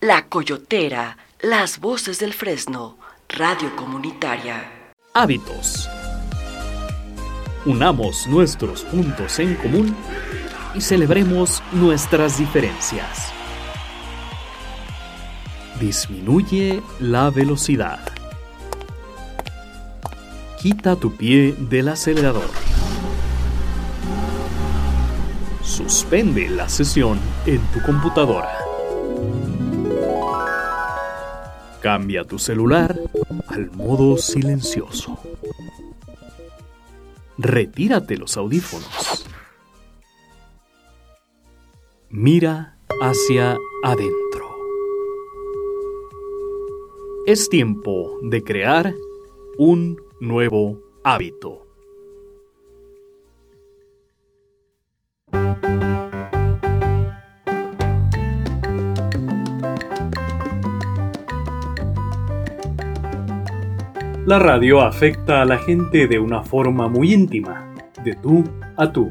La Coyotera, las voces del Fresno, radio comunitaria. Hábitos. Unamos nuestros puntos en común y celebremos nuestras diferencias. Disminuye la velocidad. Quita tu pie del acelerador. Suspende la sesión en tu computadora. Cambia tu celular al modo silencioso. Retírate los audífonos. Mira hacia adentro. Es tiempo de crear un nuevo hábito. La radio afecta a la gente de una forma muy íntima, de tú a tú,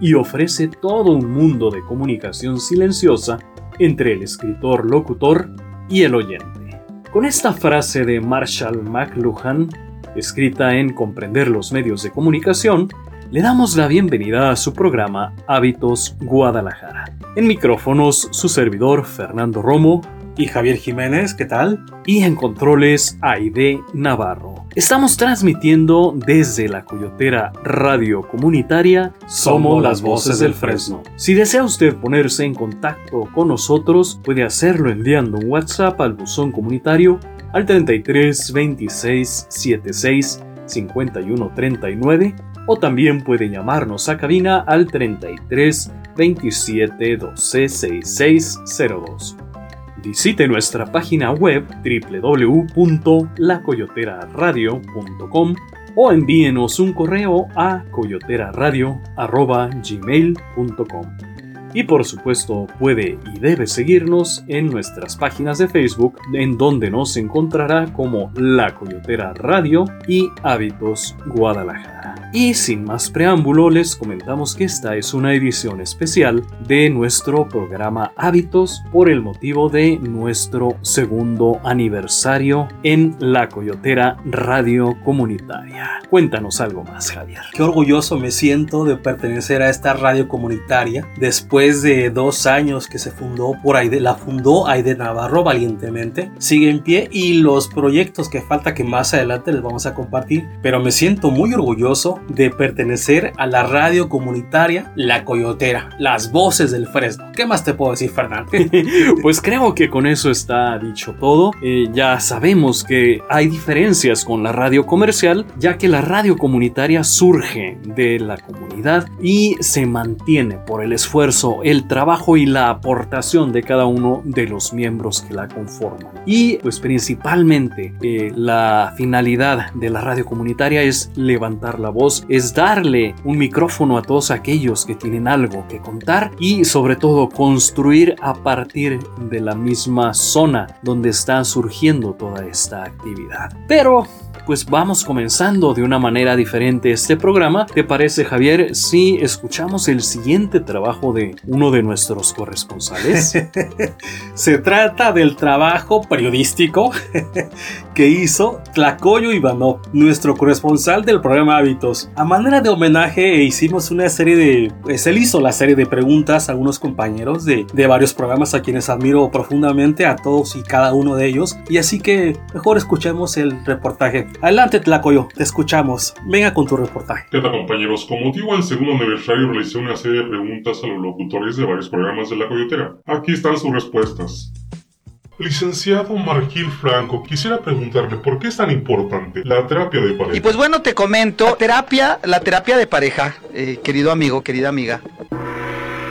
y ofrece todo un mundo de comunicación silenciosa entre el escritor-locutor y el oyente. Con esta frase de Marshall McLuhan, escrita en Comprender los medios de comunicación, le damos la bienvenida a su programa Hábitos Guadalajara. En micrófonos, su servidor Fernando Romo y Javier Jiménez, ¿qué tal? Y en controles, Aide Navarro. Estamos transmitiendo desde la Coyotera Radio Comunitaria Somos las Voces del Fresno. Si desea usted ponerse en contacto con nosotros, puede hacerlo enviando un WhatsApp al buzón comunitario al 33 26 76 51 39 o también puede llamarnos a cabina al 33 27 12 6602. Visite nuestra página web www.lacoyoteraradio.com o envíenos un correo a coyoteraradio.gmail.com. Y por supuesto puede y debe seguirnos en nuestras páginas de Facebook en donde nos encontrará como La Coyotera Radio y Hábitos Guadalajara. Y sin más preámbulo, les comentamos que esta es una edición especial de nuestro programa Hábitos por el motivo de nuestro segundo aniversario en la Coyotera Radio Comunitaria. Cuéntanos algo más, Javier. Qué orgulloso me siento de pertenecer a esta radio comunitaria. Después de dos años que se fundó por Aide, la fundó Aide Navarro valientemente, sigue en pie y los proyectos que falta que más adelante les vamos a compartir. Pero me siento muy orgulloso de pertenecer a la radio comunitaria La Coyotera, las voces del Fresno. ¿Qué más te puedo decir, Fernando? pues creo que con eso está dicho todo. Eh, ya sabemos que hay diferencias con la radio comercial, ya que la radio comunitaria surge de la comunidad y se mantiene por el esfuerzo, el trabajo y la aportación de cada uno de los miembros que la conforman. Y pues principalmente eh, la finalidad de la radio comunitaria es levantar la voz es darle un micrófono a todos aquellos que tienen algo que contar y sobre todo construir a partir de la misma zona donde está surgiendo toda esta actividad. Pero pues vamos comenzando de una manera diferente este programa. ¿Te parece, Javier, si escuchamos el siguiente trabajo de uno de nuestros corresponsales? Se trata del trabajo periodístico que hizo Tlacoyo Ivanov, nuestro corresponsal del programa Hábitos. A manera de homenaje hicimos una serie de... Pues él hizo la serie de preguntas a algunos compañeros de, de varios programas a quienes admiro profundamente, a todos y cada uno de ellos. Y así que mejor escuchemos el reportaje. Adelante, Tlacoyo, te escuchamos. Venga con tu reportaje. ¿Qué tal, compañeros? Con motivo del segundo aniversario realicé una serie de preguntas a los locutores de varios programas de La Coyotera. Aquí están sus respuestas. Licenciado Margil Franco, quisiera preguntarle por qué es tan importante la terapia de pareja. Y pues bueno, te comento, la terapia, la terapia de pareja, eh, querido amigo, querida amiga.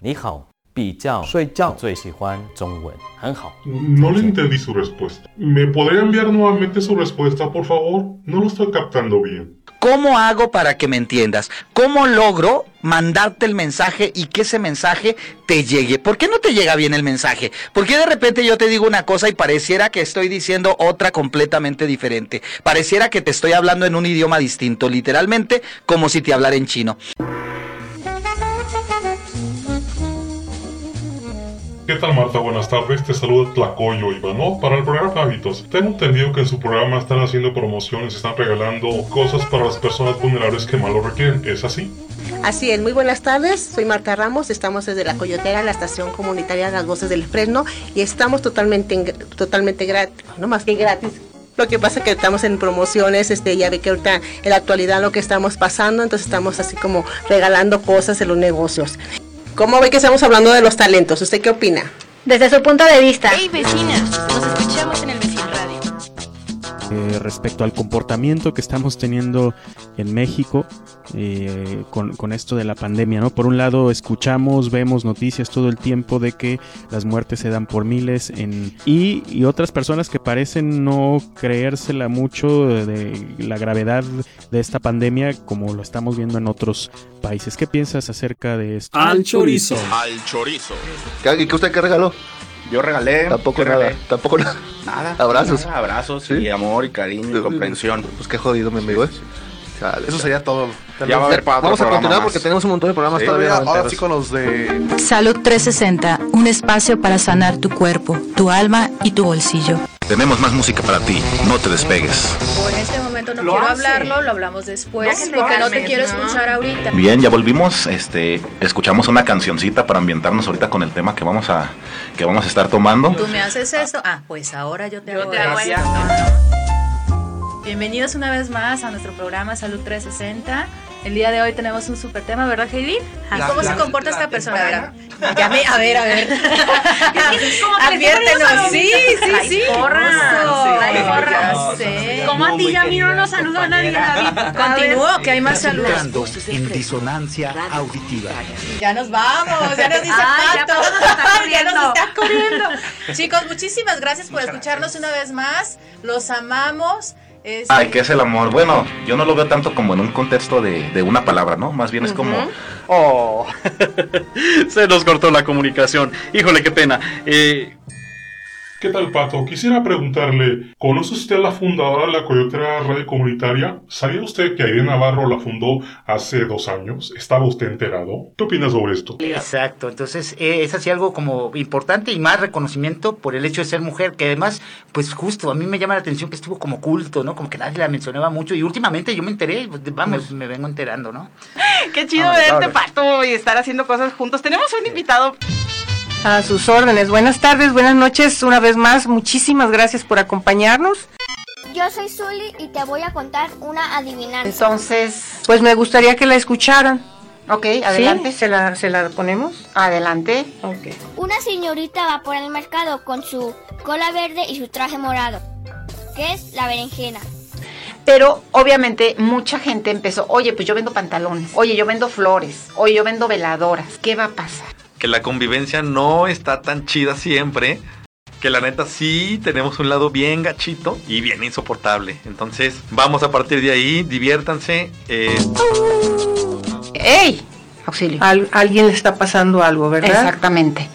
你好，比较睡觉最喜欢中文，很好。 No le entendí su respuesta. ¿Me podría enviar nuevamente su respuesta, por favor? No lo estoy captando bien. ¿Cómo hago para que me entiendas? ¿Cómo logro mandarte el mensaje y que ese mensaje te llegue? ¿Por qué no te llega bien el mensaje? ¿Por qué de repente yo te digo una cosa y pareciera que estoy diciendo otra completamente diferente? Pareciera que te estoy hablando en un idioma distinto, literalmente como si te hablara en chino. ¿Qué tal Marta? Buenas tardes, te saluda Tlacoyo Ivanov para el programa Hábitos. Tengo entendido que en su programa están haciendo promociones, están regalando cosas para las personas vulnerables que más lo requieren, ¿es así? Así es, muy buenas tardes, soy Marta Ramos, estamos desde La Coyotera, la estación comunitaria las voces del Fresno y estamos totalmente, totalmente gratis, no más que gratis, lo que pasa es que estamos en promociones, este, ya ve que ahorita en la actualidad lo que estamos pasando, entonces estamos así como regalando cosas en los negocios. ¿Cómo ve que estamos hablando de los talentos? ¿Usted qué opina? Desde su punto de vista. Hey vecinas, nos escuchamos en el. Eh, respecto al comportamiento que estamos teniendo en México eh, con, con, esto de la pandemia, ¿no? Por un lado, escuchamos, vemos noticias todo el tiempo de que las muertes se dan por miles en, y, y otras personas que parecen no creérsela mucho de la gravedad de esta pandemia como lo estamos viendo en otros países. ¿Qué piensas acerca de esto? Al chorizo. Al chorizo. ¿Y qué usted qué regaló? Yo regalé. Tampoco nada. Tampoco nada. Nada. Abrazos. Nada, abrazos ¿Sí? y amor y cariño y comprensión. Pues qué jodido, mi amigo, ¿eh? Chale, Eso sería todo. Ya Ya va a haber para otro Vamos a continuar más. porque tenemos un montón de programas Sí, todavía. ahora enteros. sí con los de... Salud 360, un espacio para sanar tu cuerpo, tu alma y tu bolsillo. Tenemos más música para ti, no te despegues. O en este momento no Lo quiero hace. hablarlo, lo hablamos después, te porque no te quiero ¿no? escuchar ahorita. Bien, ya volvimos, este, escuchamos una cancioncita para ambientarnos ahorita con el tema que vamos a, que vamos a estar tomando. ¿Tú me haces esto? Ah, pues ahora yo te Yo hago te hago esto. Bienvenidos una vez más a nuestro programa Salud 360. El día de hoy tenemos un super tema, ¿verdad, Heidi? La- ¿Cómo la- se comporta la esta persona? A ver, temprana. ya me- a ver, a ver. Adviértenos. Sí, sí, Ay, sí. porra. Oso. Ay, porra. Ya sé. Como a ti y a mí no nos saluda nadie, David. Continúo, que hay más saludos. En disonancia auditiva. Ya nos vamos, ya nos dice ya Pato. Ya nos está corriendo. Chicos, muchísimas gracias por escucharnos una vez más. Los amamos. Este, Ay, ¿qué es el amor? Bueno, yo no lo veo tanto como en un contexto de, de una palabra, ¿no? Más bien es como... Oh, se nos cortó la comunicación. Híjole, qué pena. Eh, ¿Qué tal, Pato? Quisiera preguntarle, ¿conoce usted a la fundadora de la Coyotera Radio Comunitaria? ¿Sabía usted que Aide Navarro la fundó hace dos años? ¿Estaba usted enterado? ¿Qué opina sobre esto? Exacto, entonces eh, es así algo como importante y más reconocimiento por el hecho de ser mujer, que además, pues justo, a mí me llama la atención que estuvo como culto, ¿no? Como que nadie la mencionaba mucho y últimamente yo me enteré, pues, vamos, me vengo enterando, ¿no? Qué chido Vamos, verte. Pato, y estar haciendo cosas juntos. Tenemos un invitado. A sus órdenes. Buenas tardes, buenas noches. Una vez más, muchísimas gracias por acompañarnos. Yo soy Zully y te voy a contar una adivinanza. Entonces, Pues me gustaría que la escucharan. ok, adelante. ¿Sí? ¿Se la, se la ponemos? Adelante. Ok. Una señorita va por el mercado con su cola verde y su traje morado. ¿Qué es la berenjena? Pero obviamente mucha gente empezó, oye, pues yo vendo pantalones, oye, yo vendo flores, oye, yo vendo veladoras. ¿Qué va a pasar? Que la convivencia no está tan chida siempre. Que la neta sí tenemos un lado bien gachito y bien insoportable. Entonces vamos a partir de ahí, diviértanse. eh, ¡Ey! Auxilio. Al- alguien le está pasando algo, ¿verdad? Exactamente.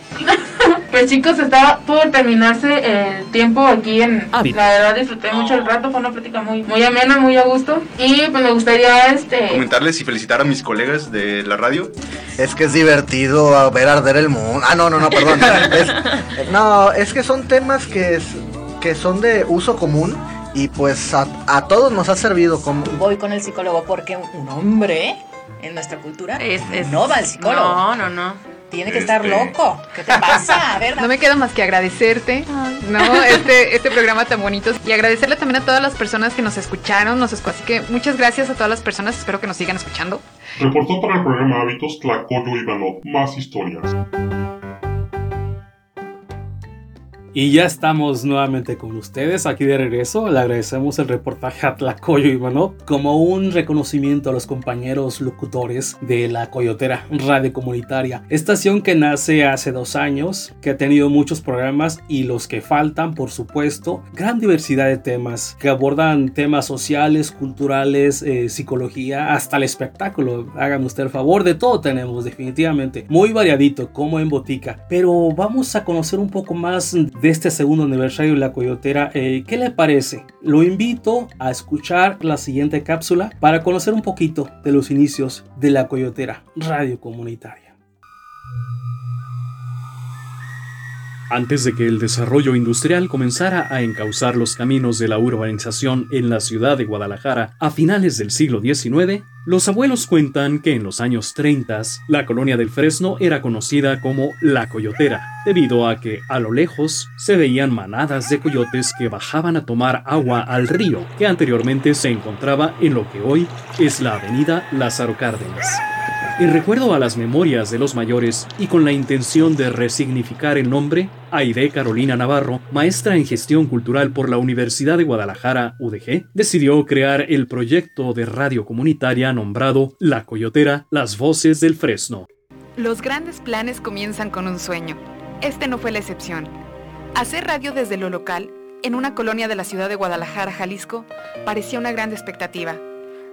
Pues chicos, está por terminarse el tiempo aquí en... Hábito. La verdad disfruté mucho el rato, fue una plática muy, muy amena, muy a gusto. Y pues me gustaría este... Comentarles y felicitar a mis colegas de la radio. Es que es divertido ver arder el mundo. Ah, no, no, no, perdón. Es- no, es que son temas que, es- que son de uso común y pues a, a todos nos ha servido como... Voy con el psicólogo porque un hombre en nuestra cultura Es- es- no va al psicólogo. No, no, no. Tiene que estar Este- loco. ¿Qué te pasa? A ver, No me queda más que agradecerte, ¿no? Este, este programa tan bonito y agradecerle también a todas las personas que nos escucharon, nos escu- así que muchas gracias a todas las personas, espero que nos sigan escuchando. Reportó para el programa Hábitos Tlacoyo Ivanov. Más historias. Y ya estamos nuevamente con ustedes aquí de regreso. Le agradecemos el reportaje a Tlacoyo Ivanov como un reconocimiento a los compañeros locutores de la Coyotera Radio Comunitaria. Estación que nace hace dos años, que ha tenido muchos programas y los que faltan, por supuesto, gran diversidad de temas que abordan temas sociales, culturales, eh, psicología, hasta el espectáculo. Hágame usted el favor, de todo tenemos definitivamente. Muy variadito, como en botica. Pero vamos a conocer un poco más de este segundo aniversario de la Coyotera. Eh, ¿Qué le parece? Lo invito a escuchar la siguiente cápsula para conocer un poquito de los inicios de la Coyotera Radio Comunitaria. Antes de que el desarrollo industrial comenzara a encauzar los caminos de la urbanización en la ciudad de Guadalajara a finales del siglo XIX, los abuelos cuentan que en los años 30 la colonia del Fresno era conocida como La Coyotera, debido a que a lo lejos se veían manadas de coyotes que bajaban a tomar agua al río que anteriormente se encontraba en lo que hoy es la avenida Lázaro Cárdenas. En recuerdo a las memorias de los mayores y con la intención de resignificar el nombre, Aide Carolina Navarro, maestra en gestión cultural por la Universidad de Guadalajara, UDG, decidió crear el proyecto de radio comunitaria nombrado La Coyotera, Las Voces del Fresno. Los grandes planes comienzan con un sueño. Este no fue la excepción. Hacer radio desde lo local, en una colonia de la ciudad de Guadalajara, Jalisco, parecía una gran expectativa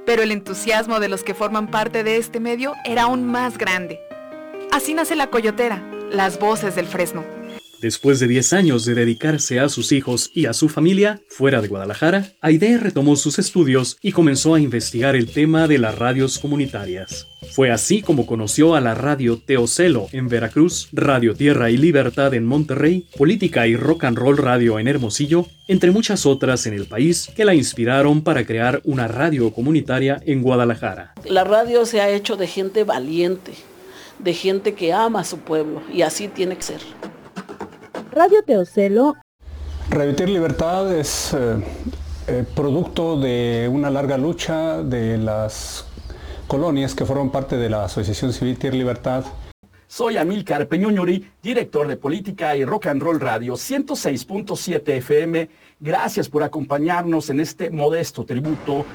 pero el entusiasmo de los que forman parte de este medio era aún más grande. Así nace la Coyotera, las voces del Fresno. Después de 10 años de dedicarse a sus hijos y a su familia fuera de Guadalajara, Aide retomó sus estudios y comenzó a investigar el tema de las radios comunitarias. Fue así como conoció a la radio Teocelo en Veracruz, Radio Tierra y Libertad en Monterrey, Política y Rock and Roll Radio en Hermosillo, entre muchas otras en el país que la inspiraron para crear una radio comunitaria en Guadalajara. La radio se ha hecho de gente valiente, de gente que ama a su pueblo y así tiene que ser. Radio Teocelo. Radio Libertad es eh, eh, producto de una larga lucha de las colonias que fueron parte de la Asociación Civil Tierra Libertad. Soy Amílcar Peñuñuri, director de Política y Rock and Roll Radio 106.7 FM. Gracias por acompañarnos en este modesto tributo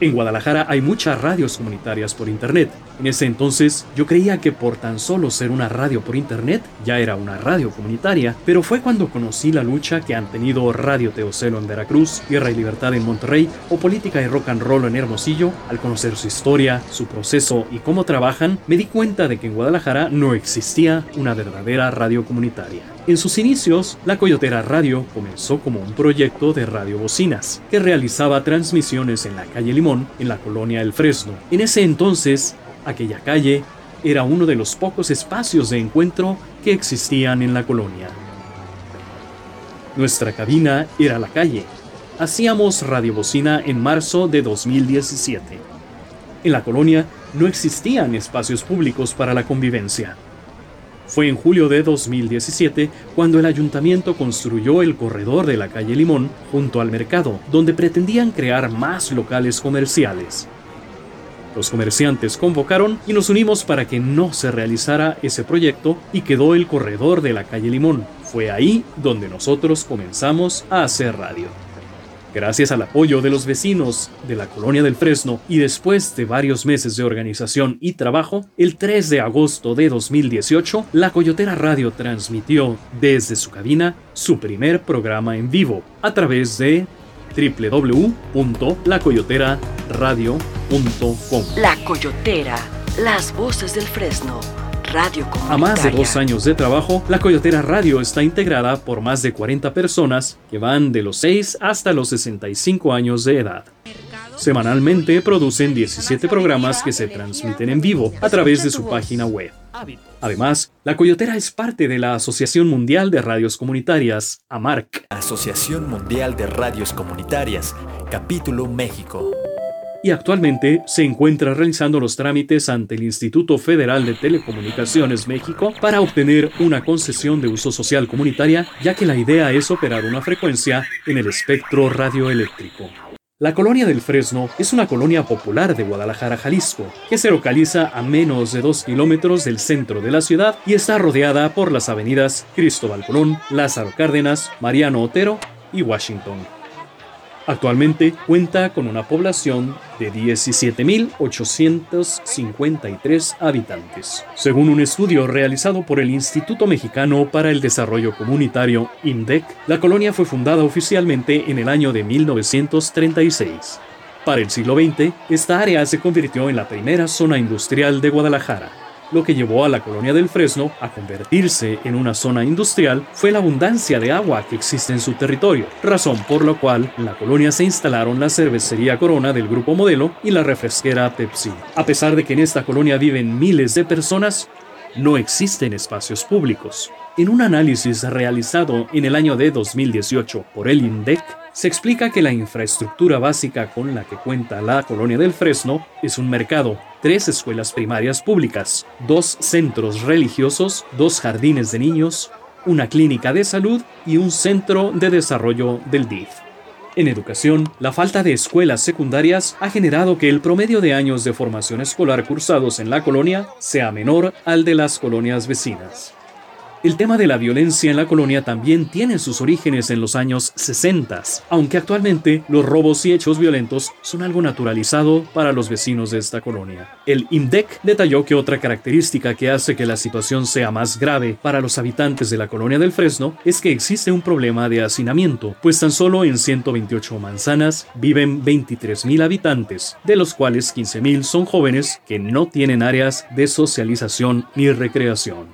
en Guadalajara hay muchas radios comunitarias por internet. En ese entonces yo creía que por tan solo ser una radio por internet ya era una radio comunitaria, pero fue cuando conocí la lucha que han tenido Radio Teocelo en Veracruz, Tierra y Libertad en Monterrey o Política y Rock and Roll en Hermosillo, al conocer su historia, su proceso y cómo trabajan, me di cuenta de que en Guadalajara no existía una verdadera radio comunitaria. En sus inicios, la Coyotera Radio comenzó como un proyecto de radio bocinas, que realizaba transmisiones en la calle Limón, en la colonia El Fresno. En ese entonces, aquella calle era uno de los pocos espacios de encuentro que existían en la colonia. Nuestra cabina era la calle. Hacíamos radiobocina en marzo de 2017. En la colonia no existían espacios públicos para la convivencia. Fue en julio de 2017 cuando el ayuntamiento construyó el corredor de la calle Limón junto al mercado, donde pretendían crear más locales comerciales. Los comerciantes convocaron y nos unimos para que no se realizara ese proyecto y quedó el corredor de la calle Limón. Fue ahí donde nosotros comenzamos a hacer radio. Gracias al apoyo de los vecinos de la colonia del Fresno y después de varios meses de organización y trabajo, el 3 de agosto de 2018, la Coyotera Radio transmitió desde su cabina su primer programa en vivo a través de www.lacoyoteraradio.com. La Coyotera, las voces del Fresno. Radio A más de dos años de trabajo, la Coyotera Radio está integrada por más de 40 personas que van de los 6 hasta los 65 años de edad. Semanalmente producen 17 programas que se transmiten en vivo a través de su página web. Además, la Coyotera es parte de la Asociación Mundial de Radios Comunitarias, AMARC. Asociación Mundial de Radios Comunitarias, capítulo México y actualmente se encuentra realizando los trámites ante el Instituto Federal de Telecomunicaciones México para obtener una concesión de uso social comunitaria, ya que la idea es operar una frecuencia en el espectro radioeléctrico. La colonia del Fresno es una colonia popular de Guadalajara, Jalisco, que se localiza a menos de dos kilómetros del centro de la ciudad y está rodeada por las avenidas Cristóbal Colón, Lázaro Cárdenas, Mariano Otero y Washington. Actualmente cuenta con una población de 17.853 habitantes. Según un estudio realizado por el Instituto Mexicano para el Desarrollo Comunitario, INDEC, la colonia fue fundada oficialmente en el año de 1936. Para el siglo XX, esta área se convirtió en la primera zona industrial de Guadalajara, lo que llevó a la colonia del Fresno a convertirse en una zona industrial fue la abundancia de agua que existe en su territorio, razón por la cual en la colonia se instalaron la cervecería Corona del grupo Modelo y la refresquera Pepsi. A pesar de que en esta colonia viven miles de personas, no existen espacios públicos. En un análisis realizado en el año de 2018 por el INDEC, se explica que la infraestructura básica con la que cuenta la colonia del Fresno es un mercado, tres escuelas primarias públicas, dos centros religiosos, dos jardines de niños, una clínica de salud y un centro de desarrollo del DIF. En educación, la falta de escuelas secundarias ha generado que el promedio de años de formación escolar cursados en la colonia sea menor al de las colonias vecinas. El tema de la violencia en la colonia también tiene sus orígenes en los años 60, aunque actualmente los robos y hechos violentos son algo naturalizado para los vecinos de esta colonia. El INDEC detalló que otra característica que hace que la situación sea más grave para los habitantes de la colonia del Fresno es que existe un problema de hacinamiento, pues tan solo en 128 manzanas viven 23.000 habitantes, de los cuales 15.000 son jóvenes que no tienen áreas de socialización ni recreación.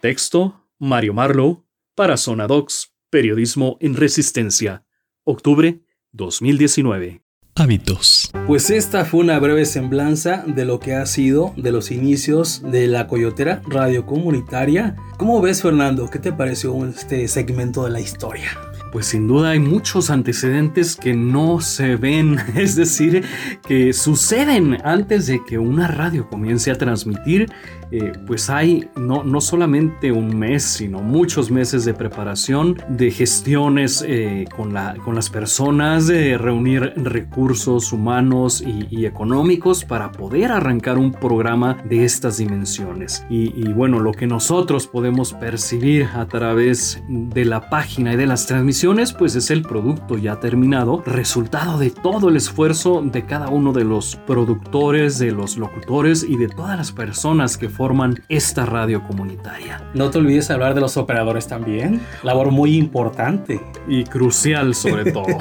Texto Mario Marlow, para Zona Docs, Periodismo en Resistencia, octubre 2019. Hábitos. Pues esta fue una breve semblanza de lo que ha sido de los inicios de la Coyotera Radio Comunitaria. ¿Cómo ves, Fernando? ¿Qué te pareció este segmento de la historia? Pues sin duda hay muchos antecedentes que no se ven, es decir, que suceden antes de que una radio comience a transmitir eh, pues hay no, no solamente un mes, sino muchos meses de preparación, de gestiones eh, con, la, con las personas, de reunir recursos humanos y, económicos para poder arrancar un programa de estas dimensiones. Y, y bueno, lo que nosotros podemos percibir a través de la página y de las transmisiones, pues es el producto ya terminado, resultado de todo el esfuerzo de cada uno de los productores, de los locutores y de todas las personas que forman esta radio comunitaria. No te olvides hablar de los operadores también. Labor muy importante. Y crucial sobre todo.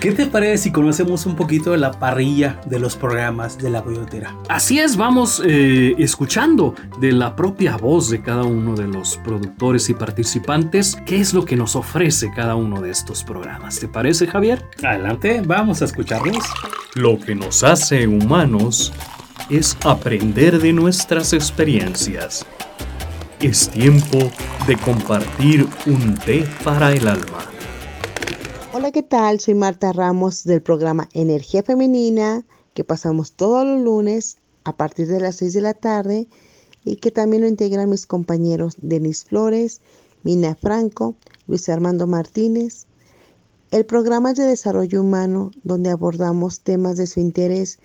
¿Qué te parece si conocemos un poquito de la parrilla de los programas de la Coyotera? Así es, vamos eh, escuchando de la propia voz de cada uno de los productores y participantes qué es lo que nos ofrece cada uno de estos programas. ¿Te parece, Javier? Adelante, vamos a escucharlos. Lo que nos hace humanos es aprender de nuestras experiencias. Es tiempo de compartir un té para el alma. Hola, ¿qué tal? Soy Marta Ramos del programa Energía Femenina, que pasamos todos los lunes a partir de las 6 de la tarde y que también lo integran mis compañeros Denis Flores, Mina Franco, Luis Armando Martínez. El programa es de desarrollo humano donde abordamos temas de su interés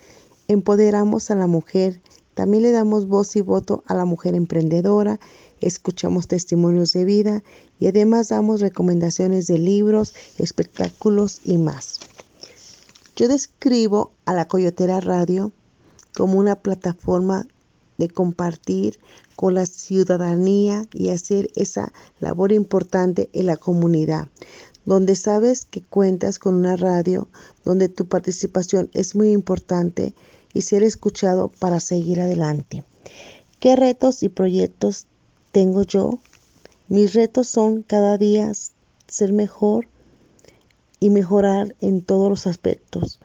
empoderamos a la mujer, también le damos voz y voto a la mujer emprendedora, escuchamos testimonios de vida y además damos recomendaciones de libros, espectáculos y más. Yo describo a la Coyotera Radio como una plataforma de compartir con la ciudadanía y hacer esa labor importante en la comunidad, donde sabes que cuentas con una radio, donde tu participación es muy importante y ser escuchado para seguir adelante. ¿Qué retos y proyectos tengo yo? Mis retos son cada día ser mejor y mejorar en todos los aspectos.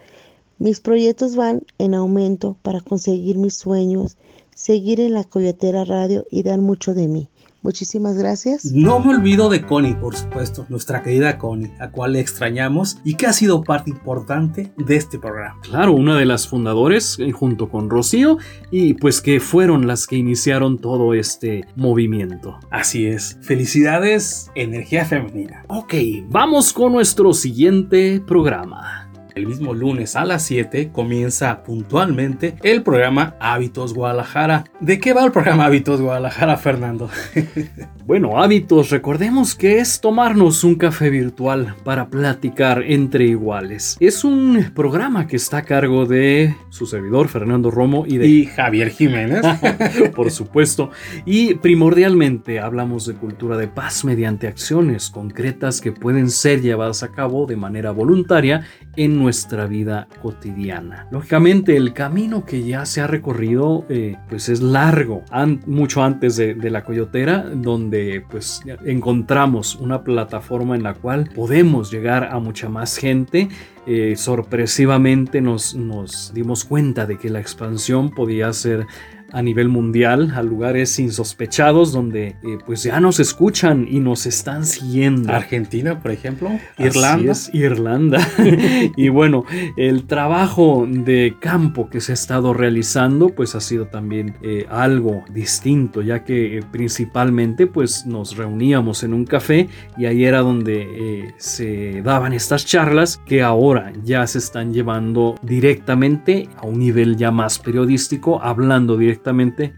Mis proyectos van en aumento para conseguir mis sueños, seguir en la Coyotera Radio y dar mucho de mí. Muchísimas gracias. No me olvido de Connie, por supuesto, nuestra querida Connie, a cual le extrañamos y que ha sido parte importante de este programa. Claro, una de las fundadoras eh, junto con Rocío y pues que fueron las que iniciaron todo este movimiento. Así es. Felicidades, energía femenina. Ok, vamos con nuestro siguiente programa. El mismo lunes a las 7 comienza puntualmente el programa Hábitos Guadalajara. ¿De qué va el programa Hábitos Guadalajara, Fernando? bueno, hábitos, recordemos que es tomarnos un café virtual para platicar entre iguales. Es un programa que está a cargo de su servidor Fernando Romo y de Javier Jiménez, por supuesto. Y primordialmente hablamos de cultura de paz mediante acciones concretas que pueden ser llevadas a cabo de manera voluntaria en nuestra vida cotidiana. Lógicamente el camino que ya se ha recorrido eh, pues es largo, mucho antes de, la coyotera, donde pues encontramos una plataforma en la cual podemos llegar a mucha más gente. Eh, sorpresivamente nos, nos dimos cuenta de que la expansión podía ser a nivel mundial, a lugares insospechados donde eh, pues ya nos escuchan y nos están siguiendo. Argentina, por ejemplo, Irlanda. es, Irlanda. y bueno, el trabajo de campo que se ha estado realizando pues ha sido también eh, algo distinto, ya que eh, principalmente pues nos reuníamos en un café y ahí era donde eh, se daban estas charlas que ahora ya se están llevando directamente a un nivel ya más periodístico, hablando directamente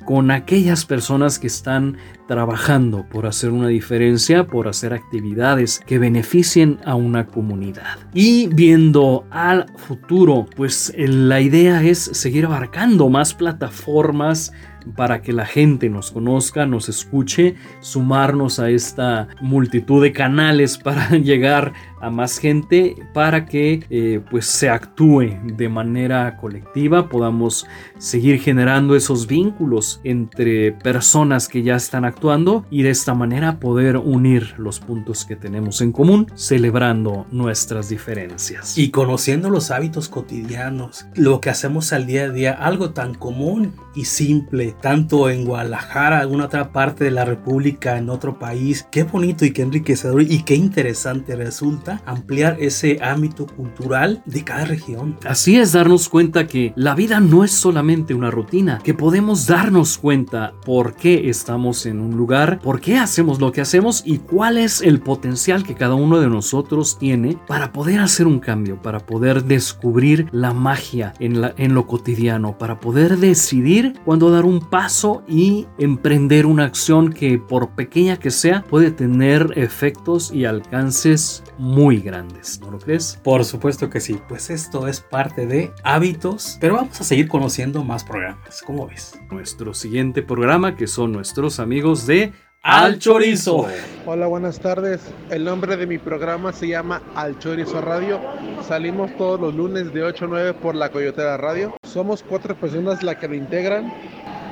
con aquellas personas que están trabajando por hacer una diferencia, por hacer actividades que beneficien a una comunidad. Y viendo al futuro, pues la idea es seguir abarcando más plataformas para que la gente nos conozca, nos escuche, sumarnos a esta multitud de canales para llegar a más gente, para que eh, pues se actúe de manera colectiva, podamos seguir generando esos vínculos entre personas que ya están actuando y de esta manera poder unir los puntos que tenemos en común, celebrando nuestras diferencias. Y conociendo los hábitos cotidianos, lo que hacemos al día a día, algo tan común y simple, tanto en Guadalajara, alguna otra parte de la República, en otro país. Qué bonito y qué enriquecedor y qué interesante resulta ampliar ese ámbito cultural de cada región. Así es darnos cuenta que la vida no es solamente una rutina, que podemos darnos cuenta por qué estamos en un lugar, por qué hacemos lo que hacemos y cuál es el potencial que cada uno de nosotros tiene para poder hacer un cambio, para poder descubrir la magia en, la, en lo cotidiano, para poder decidir cuándo dar un paso y emprender una acción que por pequeña que sea puede tener efectos y alcances muy grandes, ¿no lo crees? Por supuesto que sí, pues esto es parte de hábitos, pero vamos a seguir conociendo más programas, ¿cómo ves? Nuestro siguiente programa que son nuestros amigos de Al Chorizo. Hola, buenas tardes. El nombre de mi programa se llama Al Chorizo Radio. Salimos todos los lunes de 8 a 9 por la Coyotera Radio. Somos cuatro personas las que lo integran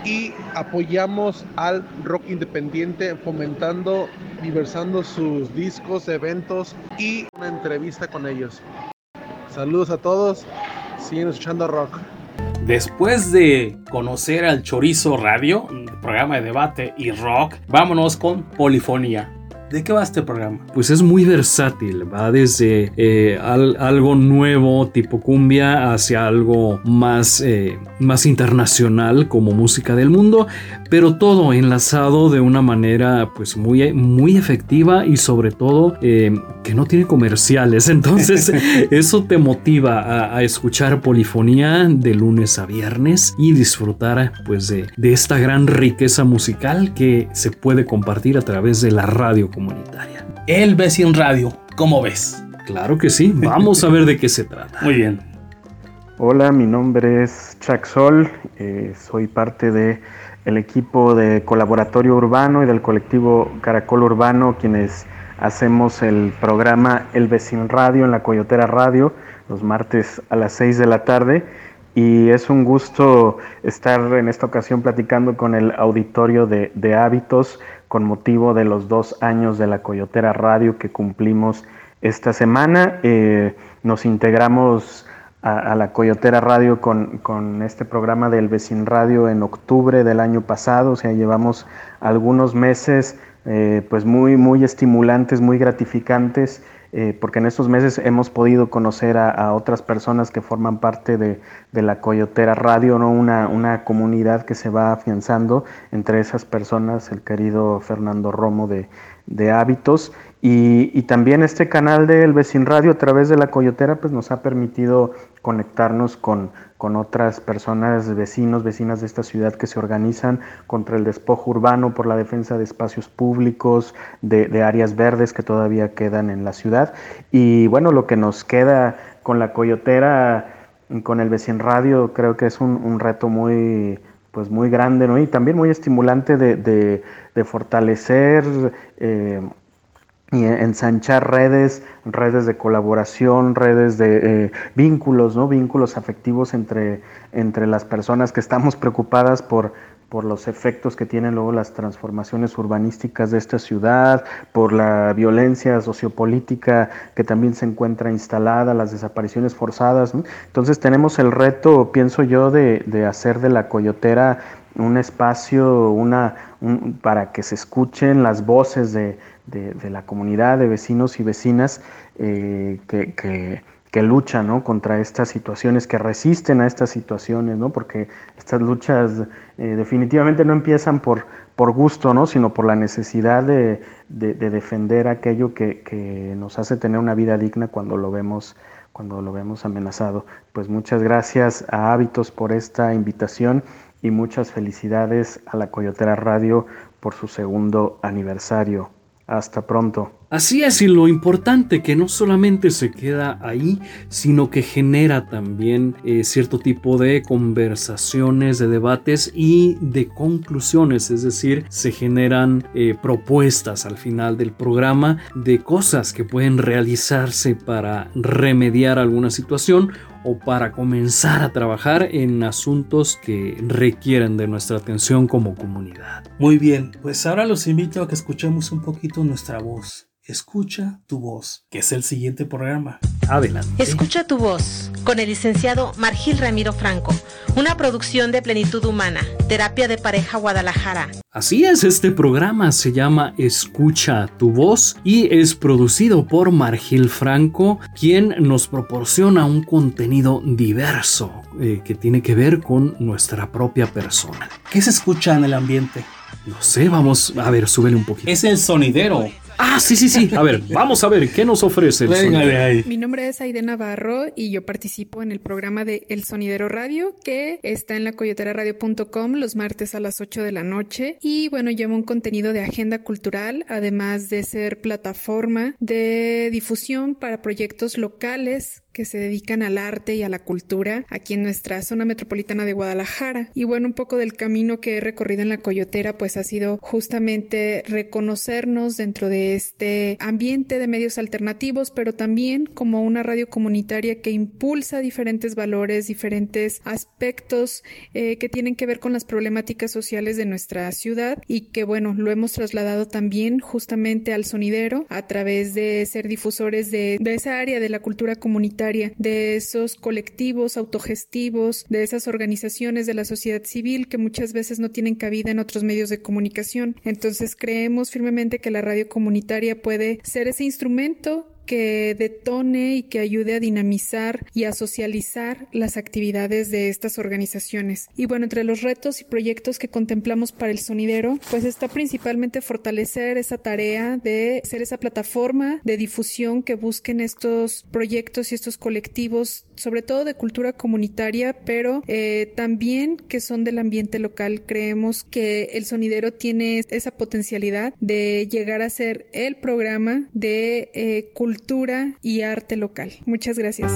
y apoyamos al rock independiente fomentando, diversando sus discos, eventos y una entrevista con ellos. Saludos a todos, siguen escuchando rock. Después de conocer al Chorizo Radio, programa de debate y rock, vámonos con Polifonía. ¿De qué va este programa? Pues es muy versátil, va desde eh, al, algo nuevo tipo cumbia hacia algo más, eh, más internacional como música del mundo, pero todo enlazado de una manera pues muy, muy efectiva y sobre todo eh, que no tiene comerciales, entonces eso te motiva a, a, escuchar polifonía de lunes a viernes y disfrutar pues de, de esta gran riqueza musical que se puede compartir a través de la radio comunitaria. El Vecin Radio, ¿cómo ves? Claro que sí, vamos a ver de qué se trata. Muy bien. Hola, mi nombre es Chuck Sol, eh, soy parte de el equipo de colaboratorio urbano y del colectivo Caracol Urbano, quienes hacemos el programa El Vecin Radio en la Coyotera Radio los martes a las 6 de la tarde y es un gusto estar en esta ocasión platicando con el auditorio de, de, Hábitos con motivo de los dos años de la Coyotera Radio que cumplimos esta semana. Eh, nos integramos a, la Coyotera Radio con, con este programa del Vecin Radio en octubre del año pasado, o sea, llevamos algunos meses eh, pues muy, muy estimulantes, muy gratificantes eh, porque en estos meses hemos podido conocer a, otras personas que forman parte de, de la Coyotera Radio, ¿no? una, una, comunidad que se va afianzando entre esas personas, el querido Fernando Romo de, de Hábitos, y, y, también este canal del Vecin Radio a través de la Coyotera pues nos ha permitido conectarnos con, con otras personas, vecinos, vecinas de esta ciudad que se organizan contra el despojo urbano por la defensa de espacios públicos, de, áreas verdes que todavía quedan en la ciudad. Y bueno, lo que nos queda con la Coyotera, con el Vecin Radio, creo que es un, reto muy pues muy grande ¿no? y también muy estimulante de fortalecer eh, y ensanchar redes, redes de colaboración, redes de eh, vínculos, ¿no? vínculos afectivos entre, entre las personas que estamos preocupadas por, por los efectos que tienen luego las transformaciones urbanísticas de esta ciudad, por la violencia sociopolítica que también se encuentra instalada, las desapariciones forzadas. Entonces tenemos el reto, pienso yo, de, de hacer de la coyotera un espacio una, para que se escuchen las voces de, la comunidad, de vecinos y vecinas eh, que, luchan contra estas situaciones, que resisten a estas situaciones, ¿no? porque estas luchas eh, definitivamente no empiezan por, por gusto, ¿no? sino por la necesidad de, defender aquello que, que, nos hace tener una vida digna cuando lo vemos cuando lo vemos amenazado. Pues muchas gracias a Hábitos por esta invitación y muchas felicidades a la Coyotera Radio por su segundo aniversario. Hasta pronto. Así es, y lo importante que no solamente se queda ahí, sino que genera también eh, cierto tipo de conversaciones, de debates y de conclusiones, es decir, se generan eh, propuestas al final del programa de cosas que pueden realizarse para remediar alguna situación o para comenzar a trabajar en asuntos que requieren de nuestra atención como comunidad. Muy bien, pues ahora los invito a que escuchemos un poquito nuestra voz. Escucha tu voz, que es el siguiente programa. Adelante. Escucha tu voz, con el licenciado Margil Ramiro Franco, una producción de Plenitud Humana, Terapia de Pareja Guadalajara. Así es, este programa se llama Escucha tu voz y es producido por Margil Franco, quien nos proporciona un contenido diverso eh, que tiene que ver con nuestra propia persona. ¿Qué se escucha en el ambiente? No sé, vamos a ver, súbele un poquito. Es el sonidero. Ah, sí, sí, sí. A ver, vamos a ver qué nos ofrece el sonidero. Mi nombre es Aide Navarro y yo participo en el programa de El Sonidero Radio que está en la coyoteraradio.com los martes a las 8 de la noche. Y bueno, lleva un contenido de agenda cultural, además de ser plataforma de difusión para proyectos locales que se dedican al arte y a la cultura aquí en nuestra zona metropolitana de Guadalajara. Y bueno, un poco del camino que he recorrido en la Coyotera pues ha sido justamente reconocernos dentro de este ambiente de medios alternativos, pero también como una radio comunitaria que impulsa diferentes valores, diferentes aspectos eh, que tienen que ver con las problemáticas sociales de nuestra ciudad y que bueno, lo hemos trasladado también justamente al sonidero a través de ser difusores de, de esa área de la cultura comunitaria de esos colectivos autogestivos, de esas organizaciones de la sociedad civil que muchas veces no tienen cabida en otros medios de comunicación. Entonces creemos firmemente que la radio comunitaria puede ser ese instrumento que detone y que ayude a dinamizar y a socializar las actividades de estas organizaciones. Y bueno, entre los retos y proyectos que contemplamos para el sonidero, pues está principalmente fortalecer esa tarea de ser esa plataforma de difusión que busquen estos proyectos y estos colectivos, sobre todo de cultura comunitaria, pero eh, también que son del ambiente local. Creemos que el sonidero tiene esa potencialidad de llegar a ser el programa de eh, cultura cultura y arte local. Muchas gracias.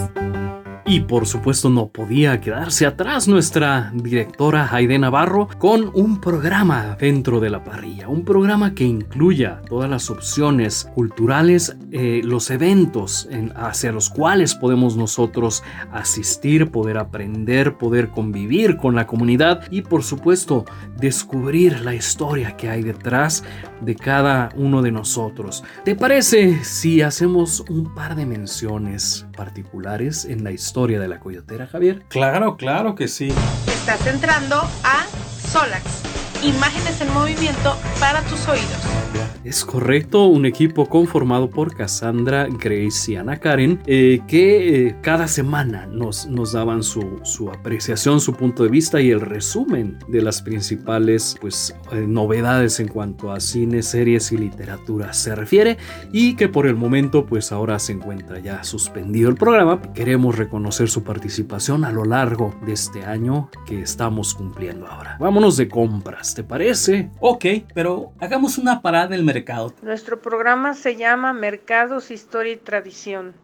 Y por supuesto no podía quedarse atrás nuestra directora Jaide Navarro con un programa dentro de la parrilla, un programa que incluya todas las opciones culturales, eh, los eventos hacia los cuales podemos nosotros asistir, poder aprender, poder convivir con la comunidad y por supuesto descubrir la historia que hay detrás de cada uno de nosotros. ¿Te parece si hacemos un par de menciones particulares en la historia? de la coyotera, Javier? Claro, claro que sí. Estás entrando a Solax. Imágenes en movimiento para tus oídos. Es correcto, un equipo conformado por Cassandra, Grace y Ana Karen, eh, que eh, cada semana nos, nos daban su, su, apreciación, su punto de vista y el resumen de las principales pues, eh, novedades en cuanto a cine, series y literatura se refiere y que por el momento pues ahora se encuentra ya suspendido el programa. Queremos reconocer su participación a lo largo de este año que estamos cumpliendo ahora. Vámonos de compras, ¿te parece? Ok, pero hagamos una parada del mercado nuestro programa se llama Mercados, Historia y Tradición.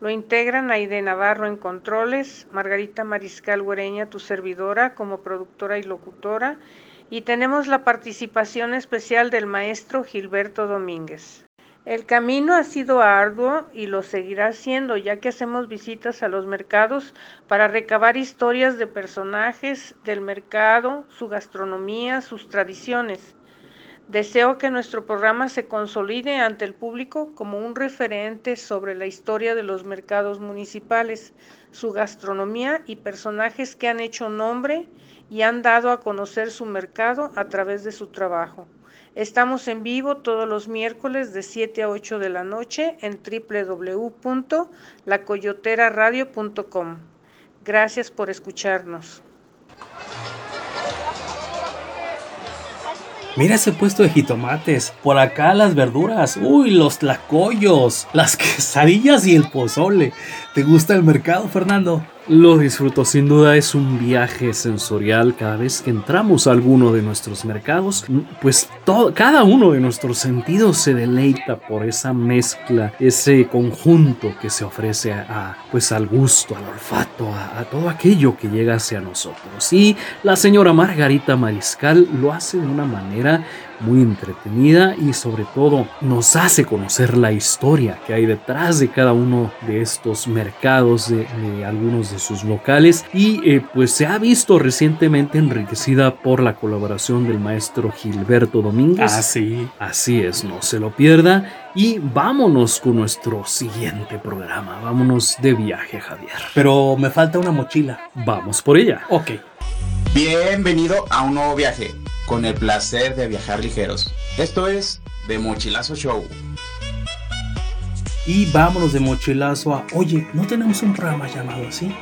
Lo integran Aide Navarro en controles, Margarita Mariscal Güereña, tu servidora, como productora y locutora, y tenemos la participación especial del maestro Gilberto Domínguez. El camino ha sido arduo y lo seguirá siendo, ya que hacemos visitas a los mercados para recabar historias de personajes del mercado, su gastronomía, sus tradiciones. Deseo que nuestro programa se consolide ante el público como un referente sobre la historia de los mercados municipales, su gastronomía y personajes que han hecho nombre y han dado a conocer su mercado a través de su trabajo. Estamos en vivo todos los miércoles de 7 a 8 de la noche en www.lacoyoteraradio.com. Gracias por escucharnos. Mira ese puesto de jitomates. Por acá las verduras. Uy, los tlacoyos, las quesadillas y el pozole. ¿Te gusta el mercado, Fernando? Lo disfruto, sin duda es un viaje sensorial cada vez que entramos a alguno de nuestros mercados, pues todo, cada uno de nuestros sentidos se deleita por esa mezcla, ese conjunto que se ofrece a, pues al gusto, al olfato, a, a todo aquello que llega hacia nosotros. Y la señora Margarita Mariscal lo hace de una manera muy entretenida y sobre todo nos hace conocer la historia que hay detrás de cada uno de estos mercados, de, de algunos de sus locales y eh, pues se ha visto recientemente enriquecida por la colaboración del maestro Gilberto Domínguez. Así. Así es, no se lo pierda. Y vámonos con nuestro siguiente programa. Vámonos de viaje, Javier. Pero me falta una mochila. Vamos por ella. Ok. Bienvenido a un nuevo viaje, con el placer de viajar ligeros. Esto es The Mochilazo Show. Y vámonos de mochilazo a, oye, ¿no tenemos un programa llamado así?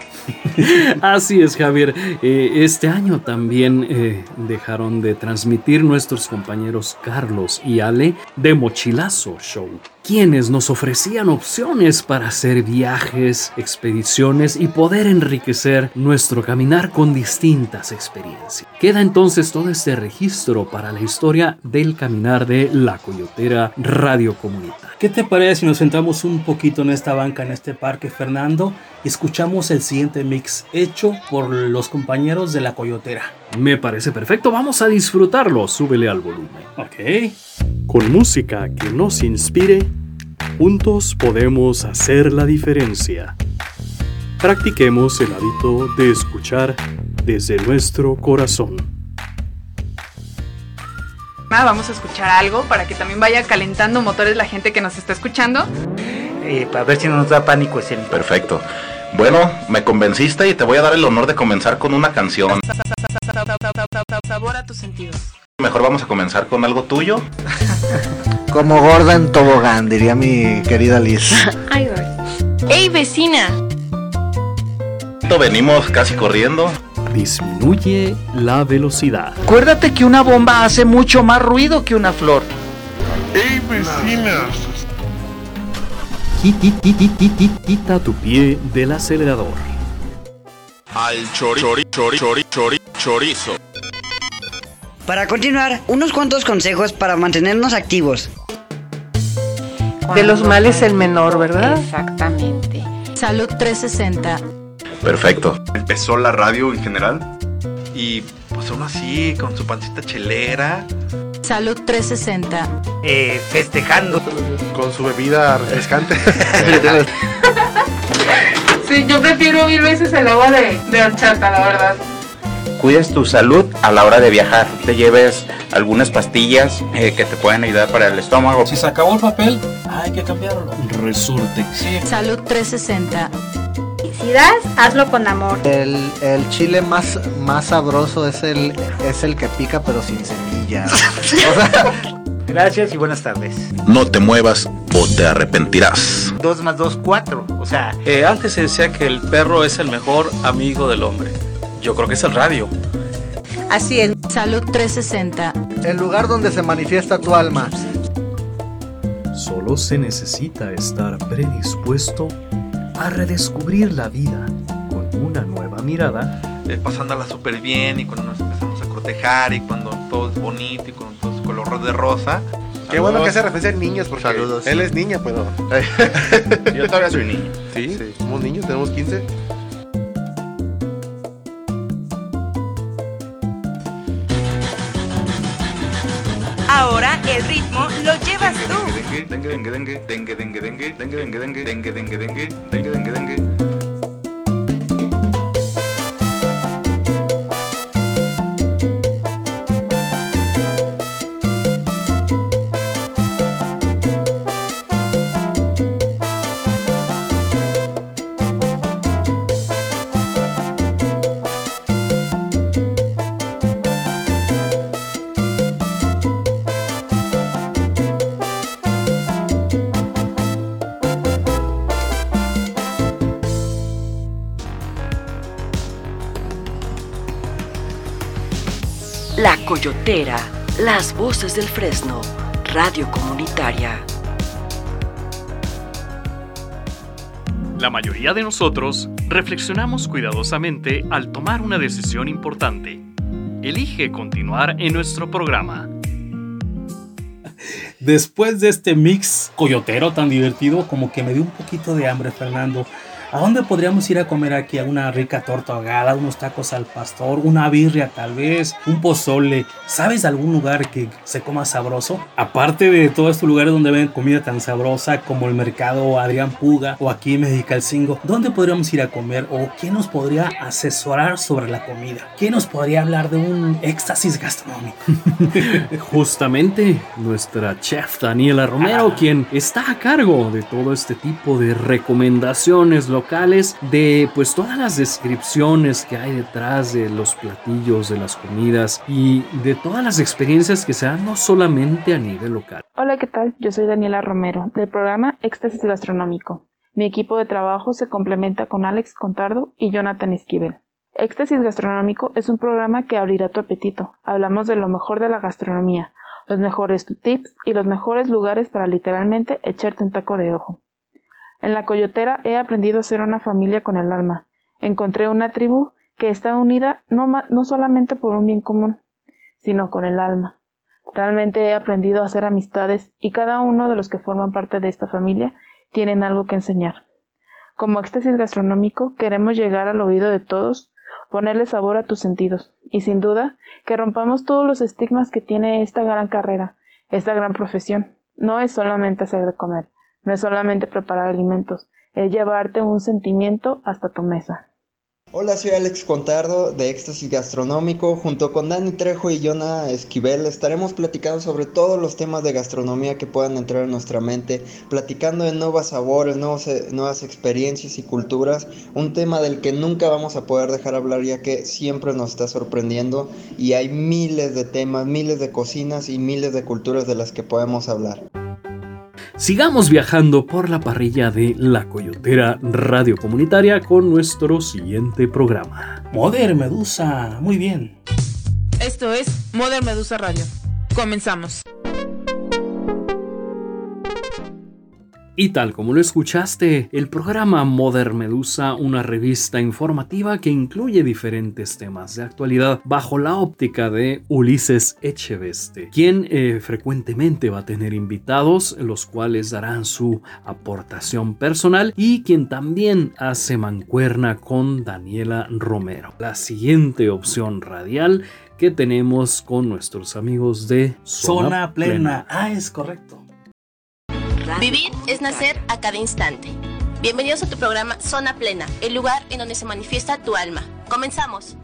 Así es, Javier. Eh, este año también eh, dejaron de transmitir nuestros compañeros Carlos y Ale de Mochilazo Show, quienes nos ofrecían opciones para hacer viajes, expediciones y poder enriquecer nuestro caminar con distintas experiencias. Queda entonces todo este registro para la historia del caminar de la Coyotera Radio Comunitaria. ¿Qué te parece si nos sentamos un poquito en esta banca, en este parque, Fernando, y escuchamos el siguiente mix hecho por los compañeros de la Coyotera? Me parece perfecto, vamos a disfrutarlo. Súbele al volumen. Ok. Con música que nos inspire, juntos podemos hacer la diferencia. Practiquemos el hábito de escuchar desde nuestro corazón. Vamos a escuchar algo para que también vaya calentando motores la gente que nos está escuchando. Eh, para ver si no nos da pánico escénico. Perfecto. Bueno, me convenciste y te voy a dar el honor de comenzar con una canción. Sabor a tus sentidos. Mejor vamos a comenzar con algo tuyo. Como gorda en tobogán, diría mi querida Liz. Ay, ¡Ey, vecina! Venimos casi corriendo. Disminuye la velocidad. Acuérdate que una bomba hace mucho más ruido que una flor. ¡Ey, vecina! Quita tu pie del acelerador. Al chori, chori, chori, chori, chori, chorizo. Para continuar, unos cuantos consejos para mantenernos activos. De los males el menor, ¿verdad? Exactamente. Salud 360. Perfecto. Empezó la radio en general y pues aún así con su pancita chelera. Salud 360. Eh, festejando. Con su bebida refrescante. Sí, yo prefiero mil veces el agua de, de horchata, la verdad. Cuides tu salud a la hora de viajar. Te lleves algunas pastillas eh, que te pueden ayudar para el estómago. Si se acabó el papel, hay que cambiarlo. Resurte. Salud 360. Si das, hazlo con amor. El, el chile más, más sabroso es el, es el que pica pero sin semillas. O sea, Gracias y buenas tardes. No te muevas o te arrepentirás. 2 más 2, 4. O sea, Eh, antes se decía que el perro es el mejor amigo del hombre. Yo creo que es el radio. Así es. Salud 360. el lugar donde se manifiesta tu alma. Solo se necesita estar predispuesto a redescubrir la vida con una nueva mirada. Eh, pasándola súper bien y cuando nos empezamos a cortejar y cuando todo es bonito y cuando todo color de rosa. Qué bueno que hace referencia a niños porque Saludos. él es niña, pero. Yo todavía soy niño. ¿Sí? Somos niños, tenemos 15. Ahora el ritmo lo llevas tú. Dengue, dengue, dengue, dengue, dengue, dengue, dengue, dengue, dengue, dengue, dengue, dengue, dengue, dengue, dengue. Coyotera, las voces del Fresno, radio comunitaria. La mayoría de nosotros reflexionamos cuidadosamente al tomar una decisión importante. Elige continuar en nuestro programa. Después de este mix coyotero tan divertido, como que me dio un poquito de hambre, Fernando. ¿A dónde podríamos ir a comer aquí? A una rica torta ahogada, unos tacos al pastor, una birria tal vez, un pozole. ¿Sabes de algún lugar que se coma sabroso? Aparte de todos estos lugares donde ven comida tan sabrosa como el mercado Adrián Puga o aquí en Mexicalcingo, ¿dónde podríamos ir a comer o quién nos podría asesorar sobre la comida? ¿Quién nos podría hablar de un éxtasis gastronómico? Justamente nuestra chef Daniela Romero, quien está a cargo de todo este tipo de recomendaciones locales, de pues todas las descripciones que hay detrás de los platillos, de las comidas y de todas las experiencias que se dan no solamente a nivel local. Hola, ¿qué tal? Yo soy Daniela Romero, del programa Éxtasis Gastronómico. Mi equipo de trabajo se complementa con Alex Contardo y Jonathan Esquivel. Éxtasis Gastronómico es un programa que abrirá tu apetito. Hablamos de lo mejor de la gastronomía, los mejores tips y los mejores lugares para literalmente echarte un taco de ojo. En la coyotera he aprendido a ser una familia con el alma. Encontré una tribu que está unida no, no solamente por un bien común, sino con el alma. Realmente he aprendido a hacer amistades y cada uno de los que forman parte de esta familia tienen algo que enseñar. Como éxtasis gastronómico queremos llegar al oído de todos, ponerle sabor a tus sentidos y sin duda que rompamos todos los estigmas que tiene esta gran carrera, esta gran profesión. No es solamente hacer de comer, no es solamente preparar alimentos, es llevarte un sentimiento hasta tu mesa. Hola, soy Alex Contardo de Éxtasis Gastronómico. Junto con Dani Trejo y Jonah Esquivel estaremos platicando sobre todos los temas de gastronomía que puedan entrar en nuestra mente, platicando de nuevos sabores, nuevos, nuevas experiencias y culturas. Un tema del que nunca vamos a poder dejar hablar ya que siempre nos está sorprendiendo y hay miles de temas, miles de cocinas y miles de culturas de las que podemos hablar. Sigamos viajando por la parrilla de La Coyotera Radio Comunitaria con nuestro siguiente programa. Moder Medusa, muy bien. Esto es Moder Medusa Radio. Comenzamos. Y tal como lo escuchaste, el programa Modern Medusa, una revista informativa que incluye diferentes temas de actualidad bajo la óptica de Ulises Echeveste, quien eh, frecuentemente va a tener invitados, los cuales darán su aportación personal y quien también hace mancuerna con Daniela Romero. La siguiente opción radial que tenemos con nuestros amigos de Zona, Zona Plena. Plena. Ah, es correcto. Vivir es nacer a cada instante. Bienvenidos a tu programa Zona Plena, el lugar en donde se manifiesta tu alma. Comenzamos.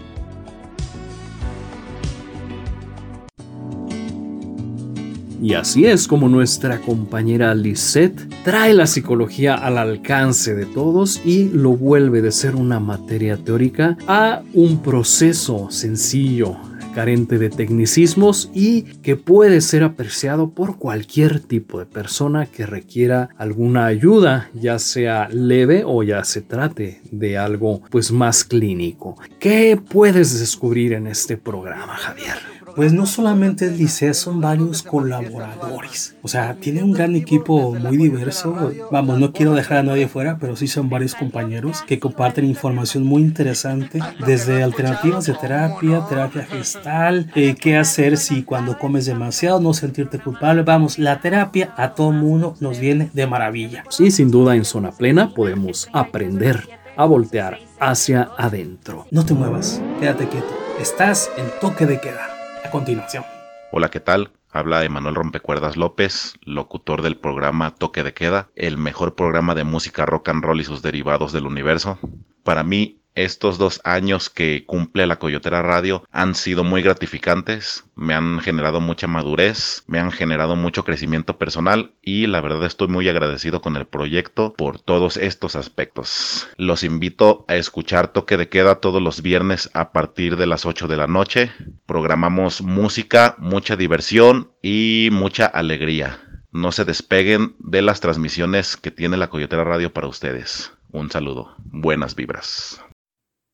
Y así es como nuestra compañera Lisette trae la psicología al alcance de todos y lo vuelve de ser una materia teórica a un proceso sencillo, carente de tecnicismos y que puede ser apreciado por cualquier tipo de persona que requiera alguna ayuda, ya sea leve o ya se trate de algo pues más clínico. ¿Qué puedes descubrir en este programa, Javier? Pues no solamente es Licea, son varios colaboradores. O sea, tiene un gran equipo muy diverso. Vamos, no quiero dejar a nadie fuera, pero sí son varios compañeros que comparten información muy interesante, desde alternativas de terapia, terapia gestal, eh, qué hacer si cuando comes demasiado, no sentirte culpable. Vamos, la terapia a todo mundo nos viene de maravilla. Sí, sin duda en zona plena podemos aprender a voltear hacia adentro. No te muevas, quédate quieto. Estás en toque de queda continuación. Hola, ¿qué tal? Habla Emanuel Rompecuerdas López, locutor del programa Toque de Queda, el mejor programa de música rock and roll y sus derivados del universo. Para mí, estos dos años que cumple la Coyotera Radio han sido muy gratificantes, me han generado mucha madurez, me han generado mucho crecimiento personal y la verdad estoy muy agradecido con el proyecto por todos estos aspectos. Los invito a escuchar Toque de Queda todos los viernes a partir de las 8 de la noche. Programamos música, mucha diversión y mucha alegría. No se despeguen de las transmisiones que tiene la Coyotera Radio para ustedes. Un saludo. Buenas vibras.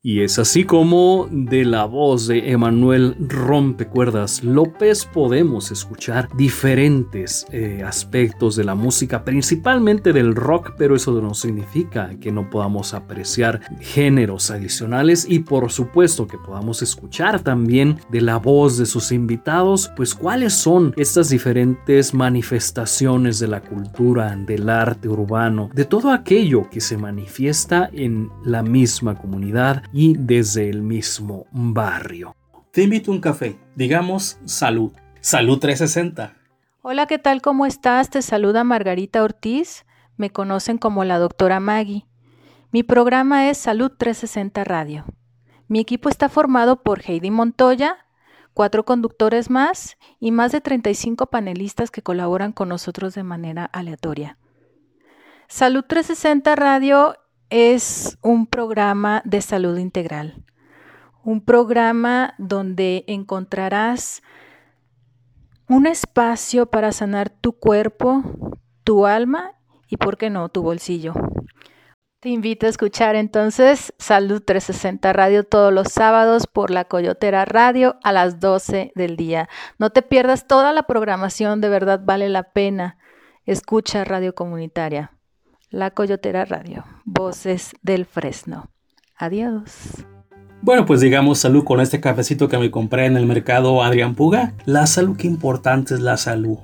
Y es así como de la voz de Emanuel Rompecuerdas López podemos escuchar diferentes eh, aspectos de la música, principalmente del rock, pero eso no significa que no podamos apreciar géneros adicionales y por supuesto que podamos escuchar también de la voz de sus invitados, pues cuáles son estas diferentes manifestaciones de la cultura, del arte urbano, de todo aquello que se manifiesta en la misma comunidad y desde el mismo barrio. Te invito a un café, digamos salud. Salud 360. Hola, ¿qué tal? ¿Cómo estás? Te saluda Margarita Ortiz. Me conocen como la doctora Maggie. Mi programa es Salud 360 Radio. Mi equipo está formado por Heidi Montoya, cuatro conductores más y más de 35 panelistas que colaboran con nosotros de manera aleatoria. Salud 360 Radio es un programa de salud integral, un programa donde encontrarás un espacio para sanar tu cuerpo, tu alma y, por qué no, tu bolsillo. Te invito a escuchar entonces Salud 360 Radio todos los sábados por la Coyotera Radio a las 12 del día. No te pierdas toda la programación, de verdad vale la pena. Escucha Radio Comunitaria. La Coyotera Radio, Voces del Fresno. Adiós. Bueno, pues digamos salud con este cafecito que me compré en el mercado Adrián Puga. La salud, qué importante es la salud.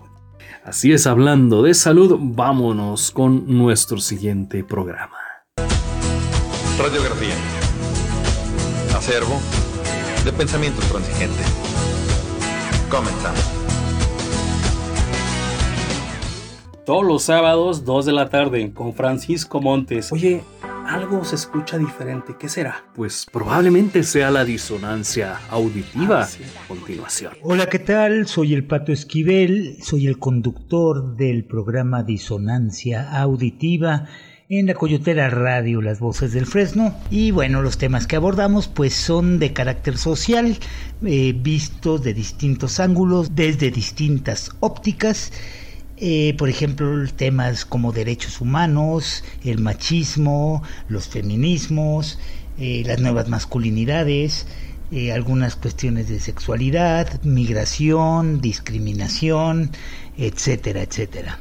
Así es, hablando de salud, vámonos con nuestro siguiente programa. Radiografía. Acervo de pensamientos transigentes. Comenzamos. Todos los sábados, 2 de la tarde, con Francisco Montes. Oye, algo se escucha diferente. ¿Qué será? Pues probablemente sea la disonancia auditiva. A continuación. Hola, ¿qué tal? Soy el Pato Esquivel, soy el conductor del programa Disonancia Auditiva en la Coyotera Radio Las Voces del Fresno. Y bueno, los temas que abordamos pues son de carácter social, eh, vistos de distintos ángulos, desde distintas ópticas. Eh, por ejemplo, temas como derechos humanos, el machismo, los feminismos, eh, las nuevas masculinidades, eh, algunas cuestiones de sexualidad, migración, discriminación, etcétera, etcétera.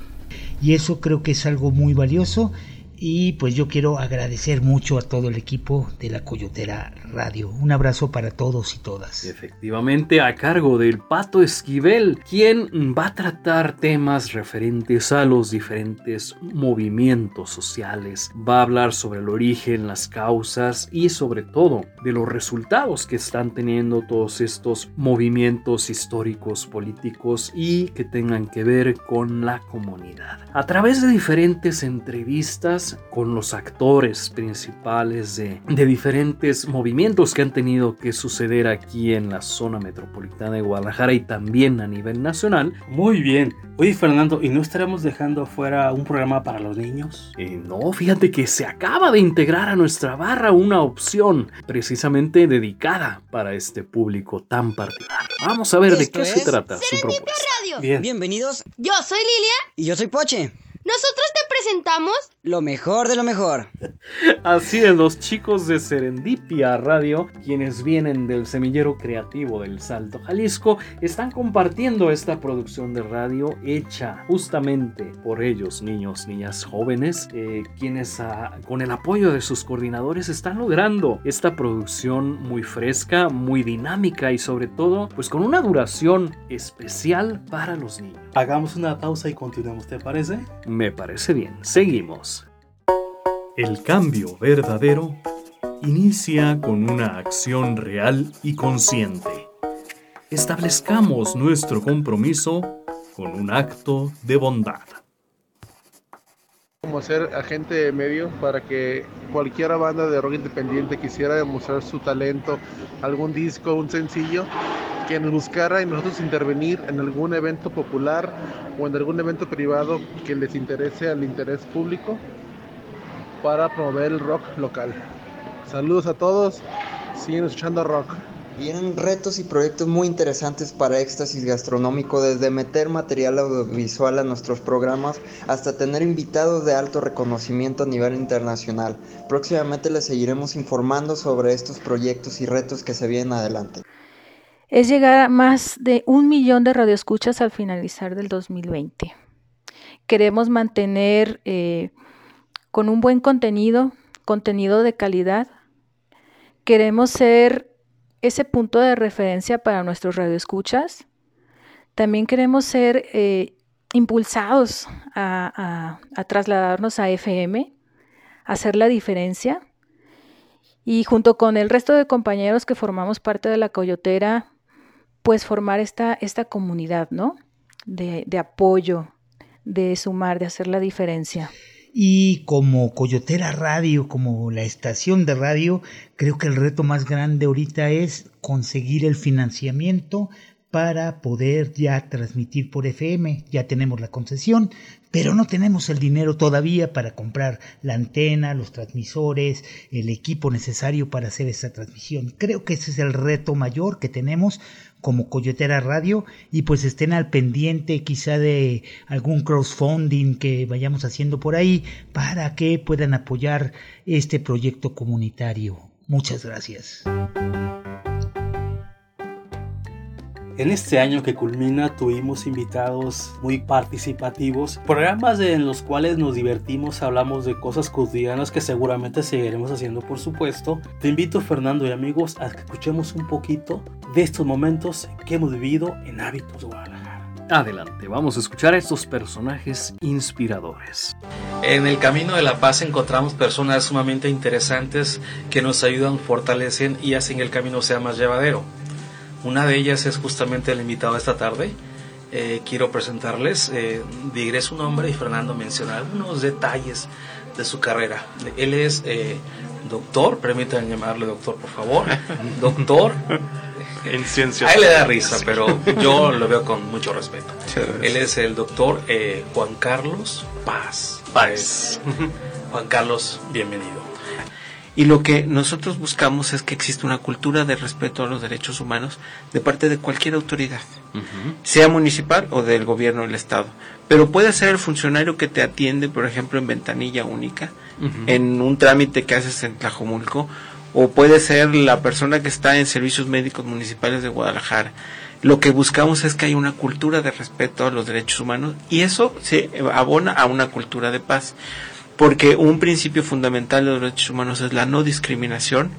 Y eso creo que es algo muy valioso y pues yo quiero agradecer mucho a todo el equipo de la Coyotera Radio. Un abrazo para todos y todas. Efectivamente, a cargo del Pato Esquivel, quien va a tratar temas referentes a los diferentes movimientos sociales. Va a hablar sobre el origen, las causas y sobre todo de los resultados que están teniendo todos estos movimientos históricos, políticos y que tengan que ver con la comunidad. A través de diferentes entrevistas, con los actores principales de, de, diferentes movimientos que han tenido que suceder aquí en la zona metropolitana de Guadalajara y también a nivel nacional. Muy bien. Oye, Fernando, ¿y no estaremos dejando fuera un programa para los niños? Eh, no, fíjate que se acaba de integrar a nuestra barra una opción precisamente dedicada para este público tan particular. Vamos a ver de qué se trata su propuesta. Bien. Bienvenidos. Yo soy Lilia. Y yo soy Poche. Nosotros presentamos lo mejor de lo mejor. Así es, los chicos de Serendipia Radio, quienes vienen del semillero creativo del Salto Jalisco, están compartiendo esta producción de radio hecha justamente por ellos, niños, niñas jóvenes, eh, quienes a, con el apoyo de sus coordinadores están logrando esta producción muy fresca, muy dinámica y sobre todo, pues con una duración especial para los niños. Hagamos una pausa y continuemos, ¿te parece? Me parece bien. Seguimos. El cambio verdadero inicia con una acción real y consciente. Establezcamos nuestro compromiso con un acto de bondad. Como ser agente de medio para que cualquier banda de rock independiente quisiera demostrar su talento, algún disco, un sencillo, que nos buscara y nosotros intervenir en algún evento popular o en algún evento privado que les interese al interés público para promover el rock local. Saludos a todos, siguen escuchando rock. Vienen retos y proyectos muy interesantes para Éxtasis Gastronómico, desde meter material audiovisual a nuestros programas hasta tener invitados de alto reconocimiento a nivel internacional. Próximamente les seguiremos informando sobre estos proyectos y retos que se vienen adelante. Es llegar a más de un millón de radioescuchas al finalizar del 2020. Queremos mantener eh, con un buen contenido, contenido de calidad. Queremos ser ese punto de referencia para nuestros radioescuchas. También queremos ser eh, impulsados a, trasladarnos a FM, hacer la diferencia. Y junto con el resto de compañeros que formamos parte de la Coyotera, pues formar esta, esta comunidad, ¿no? De, de apoyo, de sumar, de hacer la diferencia. Y como Coyotera Radio, como la estación de radio, creo que el reto más grande ahorita es conseguir el financiamiento para poder ya transmitir por FM. Ya tenemos la concesión, pero no tenemos el dinero todavía para comprar la antena, los transmisores, el equipo necesario para hacer esa transmisión. Creo que ese es el reto mayor que tenemos como Coyotera Radio y pues estén al pendiente quizá de algún crowdfunding que vayamos haciendo por ahí para que puedan apoyar este proyecto comunitario. Muchas gracias. En este año que culmina tuvimos invitados muy participativos, programas en los cuales nos divertimos, hablamos de cosas cotidianas que seguramente seguiremos haciendo por supuesto. Te invito Fernando y amigos a que escuchemos un poquito de estos momentos que hemos vivido en Hábitos Guadalajara. Adelante, vamos a escuchar a estos personajes inspiradores. En el camino de la paz encontramos personas sumamente interesantes que nos ayudan, fortalecen y hacen que el camino sea más llevadero. Una de ellas es justamente el invitado esta tarde. Eh, quiero presentarles, eh, diré su nombre y Fernando mencionar algunos detalles de su carrera. Él es eh, doctor, permítanme llamarle doctor por favor, doctor en ciencias. A él le da risa, pero yo lo veo con mucho respeto. Él es el doctor Juan Carlos Paz. Paz. Juan Carlos, bienvenido. Y lo que nosotros buscamos es que exista una cultura de respeto a los derechos humanos de parte de cualquier autoridad, sea municipal o del gobierno del Estado. Pero puede ser el funcionario que te atiende, por ejemplo, en ventanilla única, en un trámite que haces en Tlajomulco, o puede ser la persona que está en servicios médicos municipales de Guadalajara. Lo que buscamos es que haya una cultura de respeto a los derechos humanos y eso se abona a una cultura de paz porque un principio fundamental de los derechos humanos es la no discriminación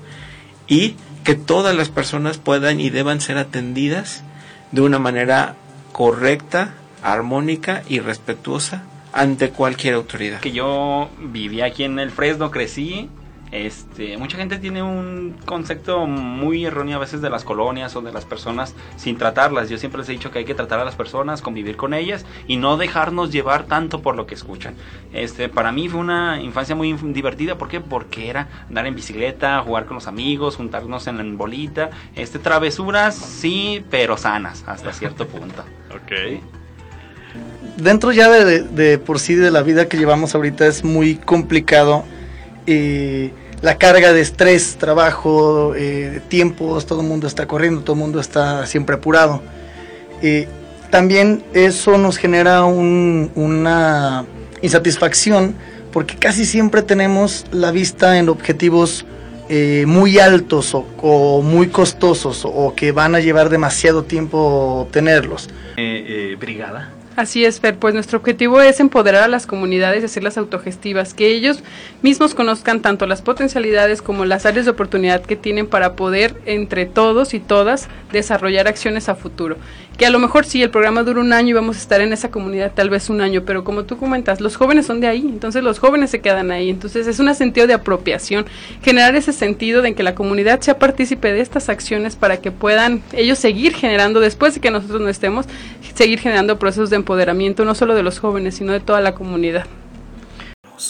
y que todas las personas puedan y deban ser atendidas de una manera correcta, armónica y respetuosa ante cualquier autoridad. Que yo viví aquí en el Fresno, crecí este, mucha gente tiene un concepto muy erróneo a veces de las colonias o de las personas sin tratarlas. Yo siempre les he dicho que hay que tratar a las personas, convivir con ellas y no dejarnos llevar tanto por lo que escuchan. Este, para mí fue una infancia muy divertida, ¿por qué? Porque era andar en bicicleta, jugar con los amigos, juntarnos en la bolita, este travesuras sí, pero sanas hasta cierto punto. ok. Dentro ya de, de por sí de la vida que llevamos ahorita es muy complicado y la carga de estrés, trabajo, eh, tiempos, todo el mundo está corriendo, todo el mundo está siempre apurado. y también eso nos genera una insatisfacción porque casi siempre tenemos la vista en objetivos eh, muy altos o, muy costosos o que van a llevar demasiado tiempo obtenerlos. Eh, brigada. Así es, Fer, pues nuestro objetivo es empoderar a las comunidades y hacerlas autogestivas, que ellos mismos conozcan tanto las potencialidades como las áreas de oportunidad que tienen para poder entre todos y todas desarrollar acciones a futuro que a lo mejor sí, el programa dura un año y vamos a estar en esa comunidad tal vez un año, pero como tú comentas, los jóvenes son de ahí, entonces los jóvenes se quedan ahí, entonces es un sentido de apropiación, generar ese sentido de que la comunidad sea partícipe de estas acciones para que puedan ellos seguir generando, después de que nosotros no estemos, seguir generando procesos de empoderamiento, no solo de los jóvenes, sino de toda la comunidad.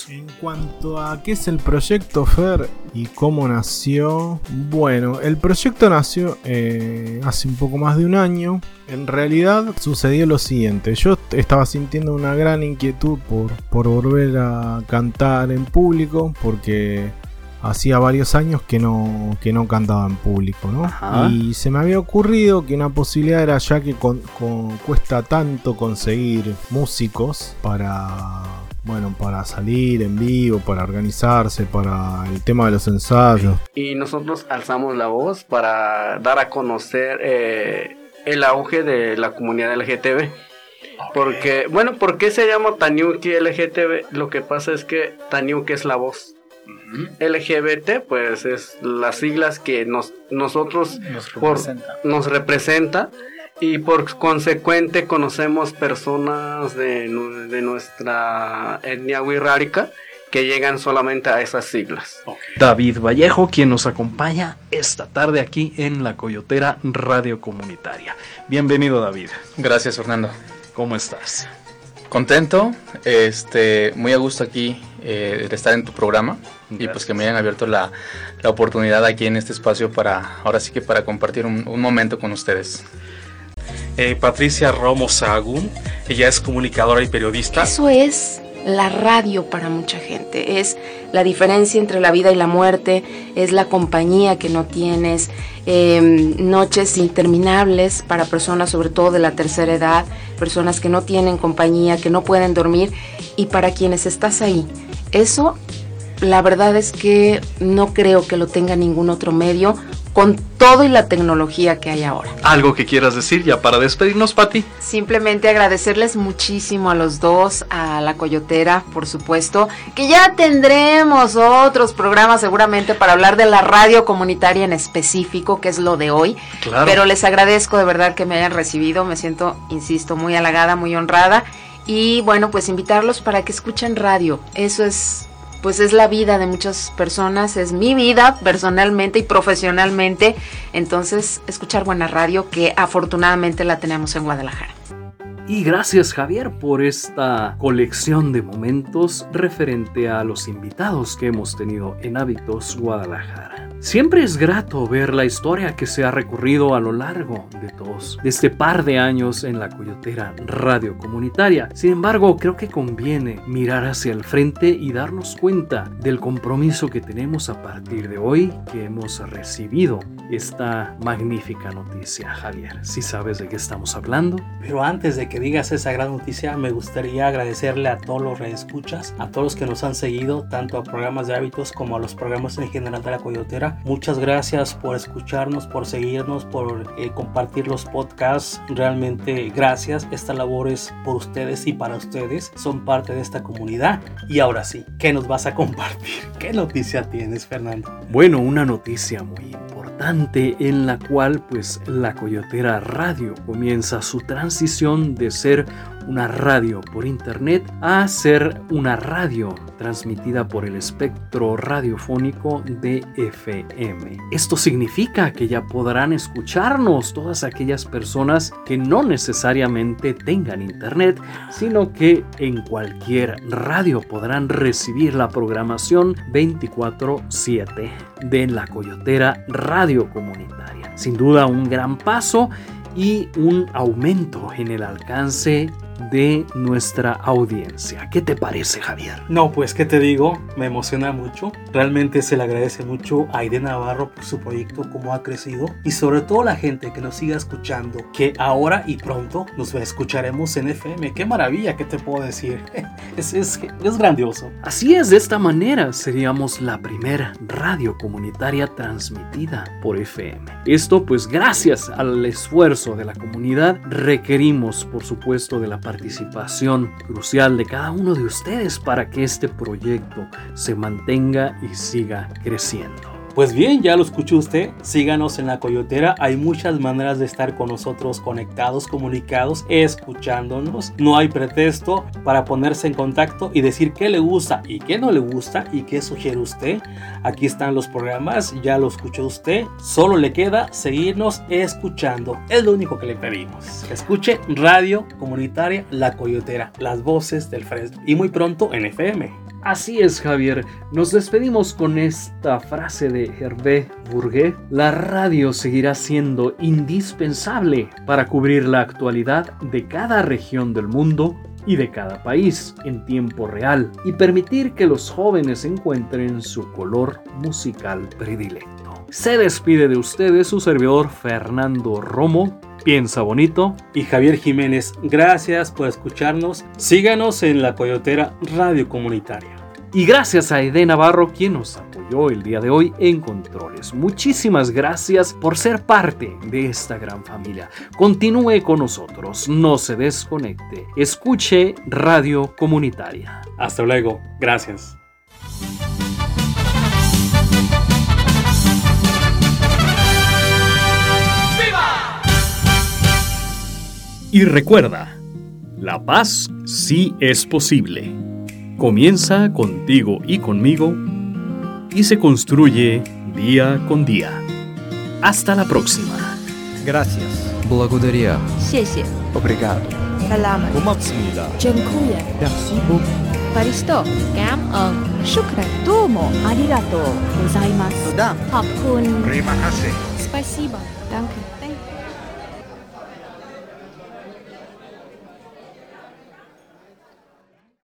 En cuanto a qué es el proyecto FER y cómo nació, bueno, el proyecto nació eh, hace un poco más de un año. En realidad sucedió lo siguiente, yo estaba sintiendo una gran inquietud por, por volver a cantar en público porque hacía varios años que no, que no cantaba en público, ¿no? Ajá. Y se me había ocurrido que una posibilidad era ya que con- con- cuesta tanto conseguir músicos para, bueno, para salir en vivo, para organizarse, para el tema de los ensayos. y nosotros alzamos la voz para dar a conocer eh, el auge de la comunidad LGTB. Porque, bueno, ¿por qué se llama Taniuki LGTB? Lo que pasa es que Taniuki es la voz. LGBT, pues es las siglas que nos, nosotros representa. nos representa y por consecuente conocemos personas de, de nuestra etnia wixárika que llegan solamente a esas siglas. David Vallejo, quien nos acompaña esta tarde aquí en La Coyotera Radio Comunitaria. Bienvenido, David. Gracias, Fernando. ¿Cómo estás? Contento, este, muy a gusto aquí eh, de estar en tu programa y pues que me hayan abierto la, la oportunidad aquí en este espacio para, ahora sí que para compartir un, un momento con ustedes. Eh, Patricia Romo Sahagún, ella es comunicadora y periodista. Eso es la radio para mucha gente, es la diferencia entre la vida y la muerte, es la compañía que no tienes, eh, noches interminables para personas sobre todo de la tercera edad, personas que no tienen compañía, que no pueden dormir y para quienes estás ahí. Eso, la verdad es que no creo que lo tenga ningún otro medio con todo y la tecnología que hay ahora. ¿Algo que quieras decir ya para despedirnos, Pati? Simplemente agradecerles muchísimo a los dos, a la Coyotera, por supuesto, que ya tendremos otros programas seguramente para hablar de la radio comunitaria en específico, que es lo de hoy. Claro. Pero les agradezco de verdad que me hayan recibido, me siento, insisto, muy halagada, muy honrada. Y bueno, pues invitarlos para que escuchen radio. Eso es pues es la vida de muchas personas, es mi vida personalmente y profesionalmente. Entonces, escuchar buena radio que afortunadamente la tenemos en Guadalajara. Y gracias Javier por esta colección de momentos referente a los invitados que hemos tenido en Hábitos Guadalajara. Siempre es grato ver la historia que se ha recorrido a lo largo de todos, de este par de años en la Coyotera Radio Comunitaria. Sin embargo, creo que conviene mirar hacia el frente y darnos cuenta del compromiso que tenemos a partir de hoy que hemos recibido esta magnífica noticia, Javier. Si sabes de qué estamos hablando? Pero antes de que digas esa gran noticia, me gustaría agradecerle a todos los reescuchas, a todos los que nos han seguido, tanto a programas de hábitos como a los programas en general de la Coyotera. Muchas gracias por escucharnos, por seguirnos, por eh, compartir los podcasts. Realmente gracias. Esta labor es por ustedes y para ustedes. Son parte de esta comunidad. Y ahora sí, ¿qué nos vas a compartir? ¿Qué noticia tienes, Fernando? Bueno, una noticia muy importante en la cual pues la Coyotera Radio comienza su transición de ser una radio por internet a ser una radio transmitida por el espectro radiofónico de FM. Esto significa que ya podrán escucharnos todas aquellas personas que no necesariamente tengan internet, sino que en cualquier radio podrán recibir la programación 24/7 de la Coyotera Radio Comunitaria. Sin duda un gran paso y un aumento en el alcance de nuestra audiencia. ¿Qué te parece, Javier? No, pues, ¿qué te digo? Me emociona mucho. Realmente se le agradece mucho a Aide Navarro por su proyecto, cómo ha crecido. Y sobre todo la gente que nos siga escuchando, que ahora y pronto nos escucharemos en FM. ¡Qué maravilla! ¿Qué te puedo decir? es, es, es grandioso. Así es, de esta manera seríamos la primera radio comunitaria transmitida por FM. Esto pues gracias al esfuerzo de la comunidad requerimos por supuesto de la participación crucial de cada uno de ustedes para que este proyecto se mantenga y siga creciendo. Pues bien, ya lo escuchó usted. Síganos en la Coyotera. Hay muchas maneras de estar con nosotros conectados, comunicados, escuchándonos. No hay pretexto para ponerse en contacto y decir qué le gusta y qué no le gusta y qué sugiere usted. Aquí están los programas, ya lo escuchó usted. Solo le queda seguirnos escuchando. Es lo único que le pedimos. Escuche Radio Comunitaria La Coyotera, las voces del Fresno. Y muy pronto en FM. Así es, Javier. Nos despedimos con esta frase de Hervé Bourguet. La radio seguirá siendo indispensable para cubrir la actualidad de cada región del mundo y de cada país en tiempo real y permitir que los jóvenes encuentren su color musical predilecto. Se despide de ustedes su servidor Fernando Romo. Piensa bonito. Y Javier Jiménez, gracias por escucharnos. Síganos en la Coyotera Radio Comunitaria. Y gracias a Eden Navarro, quien nos apoyó el día de hoy en Controles. Muchísimas gracias por ser parte de esta gran familia. Continúe con nosotros, no se desconecte. Escuche Radio Comunitaria. Hasta luego, gracias. Y recuerda, la paz sí es posible. Comienza contigo y conmigo y se construye día con día. Hasta la próxima. Gracias. Благодаря. Obrigado. Merci beaucoup. Paristo. Cam Хапкун. Спасибо.